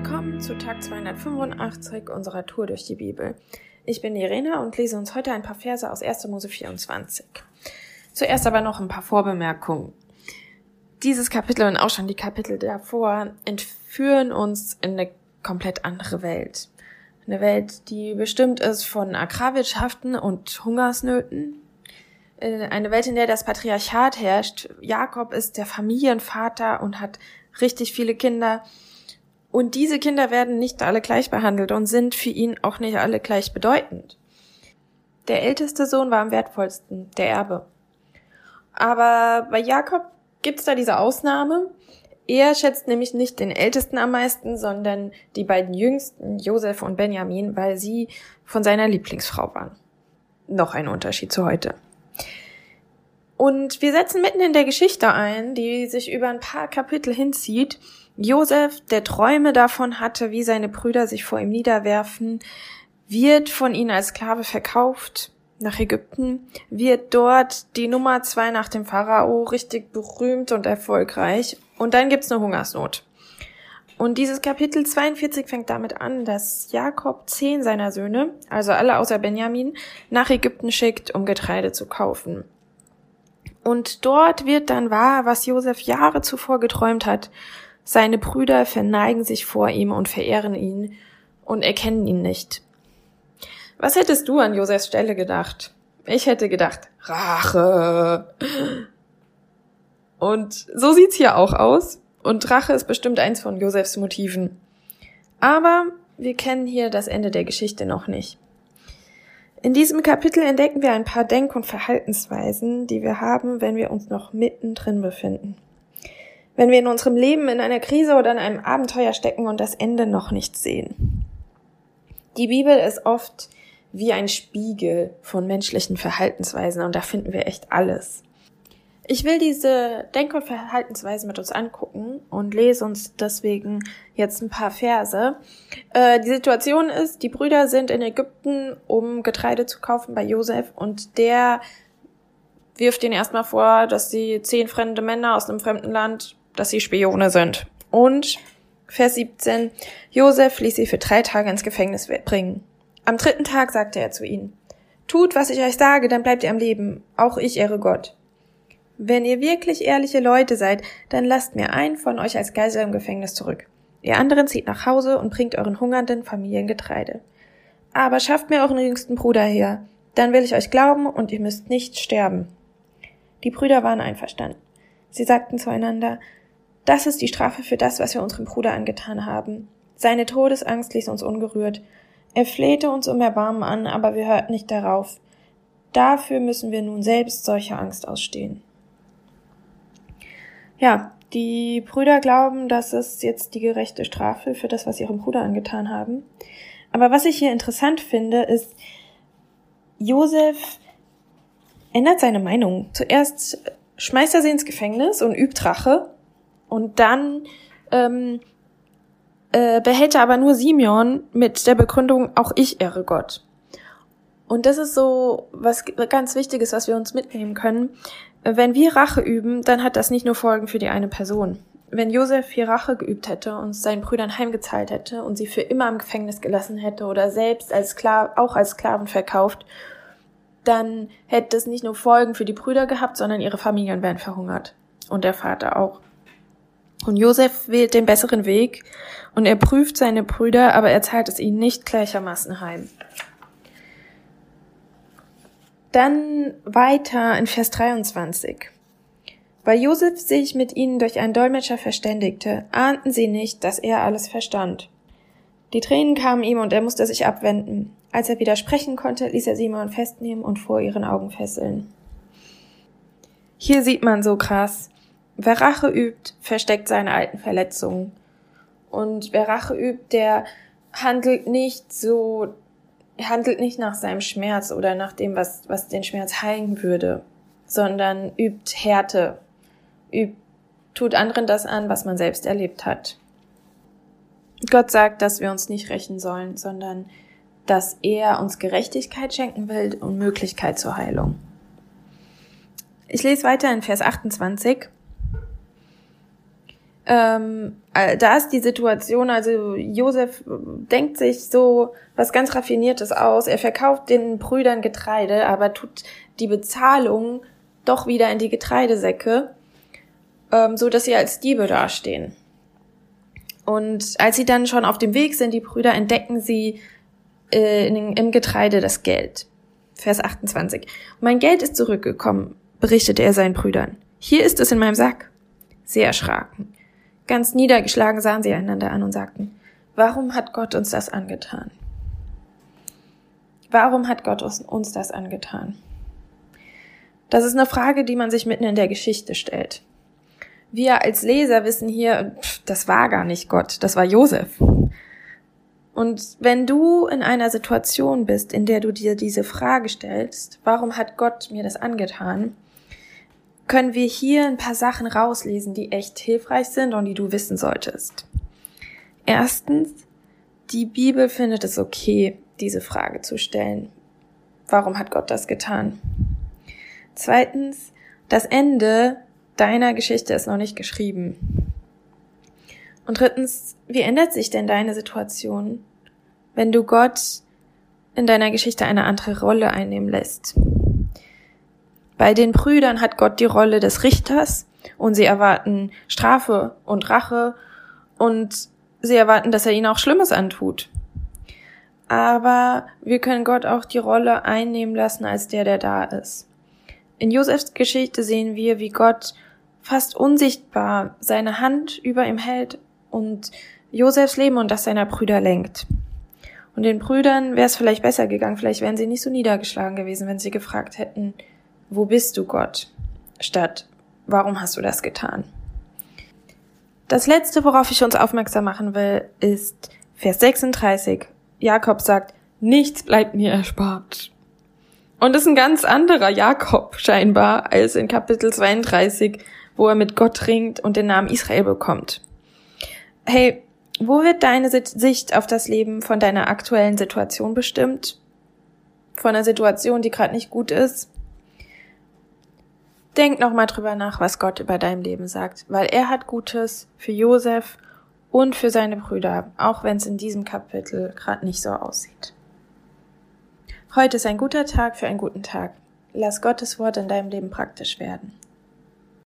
Willkommen zu Tag 285 unserer Tour durch die Bibel. Ich bin Irene und lese uns heute ein paar Verse aus 1. Mose 24. Zuerst aber noch ein paar Vorbemerkungen. Dieses Kapitel und auch schon die Kapitel davor entführen uns in eine komplett andere Welt. Eine Welt, die bestimmt ist von Agrarwirtschaften und Hungersnöten. Äh, eine Welt, in der das Patriarchat herrscht. Jakob ist der Familienvater und hat richtig viele Kinder. Und diese Kinder werden nicht alle gleich behandelt und sind für ihn auch nicht alle gleich bedeutend. Der älteste Sohn war am wertvollsten, der Erbe. Aber bei Jakob gibt's da diese Ausnahme. Er schätzt nämlich nicht den Ältesten am meisten, sondern die beiden Jüngsten, Josef und Benjamin, weil sie von seiner Lieblingsfrau waren. Noch ein Unterschied zu heute. Und wir setzen mitten in der Geschichte ein, die sich über ein paar Kapitel hinzieht. Josef, der Träume davon hatte, wie seine Brüder sich vor ihm niederwerfen, wird von ihnen als Sklave verkauft nach Ägypten, wird dort die Nummer zwei nach dem Pharao richtig berühmt und erfolgreich. Und dann gibt's eine Hungersnot. Und dieses Kapitel 42 fängt damit an, dass Jakob zehn seiner Söhne, also alle außer Benjamin, nach Ägypten schickt, um Getreide zu kaufen. Und dort wird dann wahr, was Josef Jahre zuvor geträumt hat. Seine Brüder verneigen sich vor ihm und verehren ihn und erkennen ihn nicht. Was hättest du an Josefs Stelle gedacht? Ich hätte gedacht, Rache. Und so sieht's hier auch aus. Und Rache ist bestimmt eins von Josefs Motiven. Aber wir kennen hier das Ende der Geschichte noch nicht. In diesem Kapitel entdecken wir ein paar Denk- und Verhaltensweisen, die wir haben, wenn wir uns noch mittendrin befinden. Wenn wir in unserem Leben in einer Krise oder in einem Abenteuer stecken und das Ende noch nicht sehen. Die Bibel ist oft wie ein Spiegel von menschlichen Verhaltensweisen und da finden wir echt alles. Ich will diese Denk- und Verhaltensweisen mit uns angucken und lese uns deswegen jetzt ein paar Verse. Äh, die Situation ist, die Brüder sind in Ägypten, um Getreide zu kaufen bei Josef und der wirft ihnen erstmal vor, dass sie zehn fremde Männer aus einem fremden Land, dass sie Spione sind. Und Vers 17, Josef ließ sie für drei Tage ins Gefängnis bringen. Am dritten Tag sagte er zu ihnen, Tut, was ich euch sage, dann bleibt ihr am Leben, auch ich ehre Gott. Wenn ihr wirklich ehrliche Leute seid, dann lasst mir einen von euch als Geisel im Gefängnis zurück. Ihr anderen zieht nach Hause und bringt euren hungernden Familien Getreide. Aber schafft mir euren jüngsten Bruder her, dann will ich euch glauben und ihr müsst nicht sterben. Die Brüder waren einverstanden. Sie sagten zueinander, das ist die Strafe für das, was wir unserem Bruder angetan haben. Seine Todesangst ließ uns ungerührt. Er flehte uns um Erbarmen an, aber wir hörten nicht darauf. Dafür müssen wir nun selbst solche Angst ausstehen. Ja, die Brüder glauben, das ist jetzt die gerechte Strafe für das, was sie ihrem Bruder angetan haben. Aber was ich hier interessant finde, ist, Josef ändert seine Meinung. Zuerst schmeißt er sie ins Gefängnis und übt Rache. Und dann ähm, äh, behält er aber nur Simeon mit der Begründung, auch ich ehre Gott. Und das ist so was ganz Wichtiges, was wir uns mitnehmen können. Wenn wir Rache üben, dann hat das nicht nur Folgen für die eine Person. Wenn Josef hier Rache geübt hätte und seinen Brüdern heimgezahlt hätte und sie für immer im Gefängnis gelassen hätte oder selbst als Skla auch als Sklaven verkauft, dann hätte es nicht nur Folgen für die Brüder gehabt, sondern ihre Familien wären verhungert. Und der Vater auch. Und Josef wählt den besseren Weg und er prüft seine Brüder, aber er zahlt es ihnen nicht gleichermaßen heim. Dann weiter in Vers 23. Weil Josef sich mit ihnen durch einen Dolmetscher verständigte, ahnten sie nicht, dass er alles verstand. Die Tränen kamen ihm und er musste sich abwenden. Als er widersprechen konnte, ließ er Simon festnehmen und vor ihren Augen fesseln. Hier sieht man so krass. Wer Rache übt, versteckt seine alten Verletzungen. Und wer Rache übt, der handelt nicht so er handelt nicht nach seinem Schmerz oder nach dem, was, was den Schmerz heilen würde, sondern übt Härte, übt, tut anderen das an, was man selbst erlebt hat. Gott sagt, dass wir uns nicht rächen sollen, sondern dass er uns Gerechtigkeit schenken will und Möglichkeit zur Heilung. Ich lese weiter in Vers 28. ähm, äh, da ist die Situation, also Josef denkt sich so was ganz Raffiniertes aus. Er verkauft den Brüdern Getreide, aber tut die Bezahlung doch wieder in die Getreidesäcke, ähm, so dass sie als Diebe dastehen. Und als sie dann schon auf dem Weg sind, die Brüder entdecken sie äh, in, im Getreide das Geld. Vers 28. Mein Geld ist zurückgekommen, berichtete er seinen Brüdern. Hier ist es in meinem Sack. Sie erschraken. Ganz niedergeschlagen sahen sie einander an und sagten, warum hat Gott uns das angetan? Warum hat Gott uns das angetan? Das ist eine Frage, die man sich mitten in der Geschichte stellt. Wir als Leser wissen hier, das war gar nicht Gott, das war Josef. Und wenn du in einer Situation bist, in der du dir diese Frage stellst, warum hat Gott mir das angetan, können wir hier ein paar Sachen rauslesen, die echt hilfreich sind und die du wissen solltest. Erstens, die Bibel findet es okay, diese Frage zu stellen. Warum hat Gott das getan? Zweitens, das Ende deiner Geschichte ist noch nicht geschrieben. Und drittens, wie ändert sich denn deine Situation, wenn du Gott in deiner Geschichte eine andere Rolle einnehmen lässt? Bei den Brüdern hat Gott die Rolle des Richters und sie erwarten Strafe und Rache und sie erwarten, dass er ihnen auch Schlimmes antut. Aber wir können Gott auch die Rolle einnehmen lassen als der, der da ist. In Josefs Geschichte sehen wir, wie Gott fast unsichtbar seine Hand über ihm hält und Josefs Leben und das seiner Brüder lenkt. Und den Brüdern wäre es vielleicht besser gegangen, vielleicht wären sie nicht so niedergeschlagen gewesen, wenn sie gefragt hätten, wo bist du Gott? Statt, warum hast du das getan? Das letzte, worauf ich uns aufmerksam machen will, ist Vers 36. Jakob sagt, nichts bleibt mir erspart. Und ist ein ganz anderer Jakob scheinbar als in Kapitel 32, wo er mit Gott ringt und den Namen Israel bekommt. Hey, wo wird deine Sicht auf das Leben von deiner aktuellen Situation bestimmt? Von einer Situation, die gerade nicht gut ist? Denk nochmal drüber nach, was Gott über dein Leben sagt, weil er hat Gutes für Josef und für seine Brüder, auch wenn es in diesem Kapitel gerade nicht so aussieht. Heute ist ein guter Tag für einen guten Tag. Lass Gottes Wort in deinem Leben praktisch werden.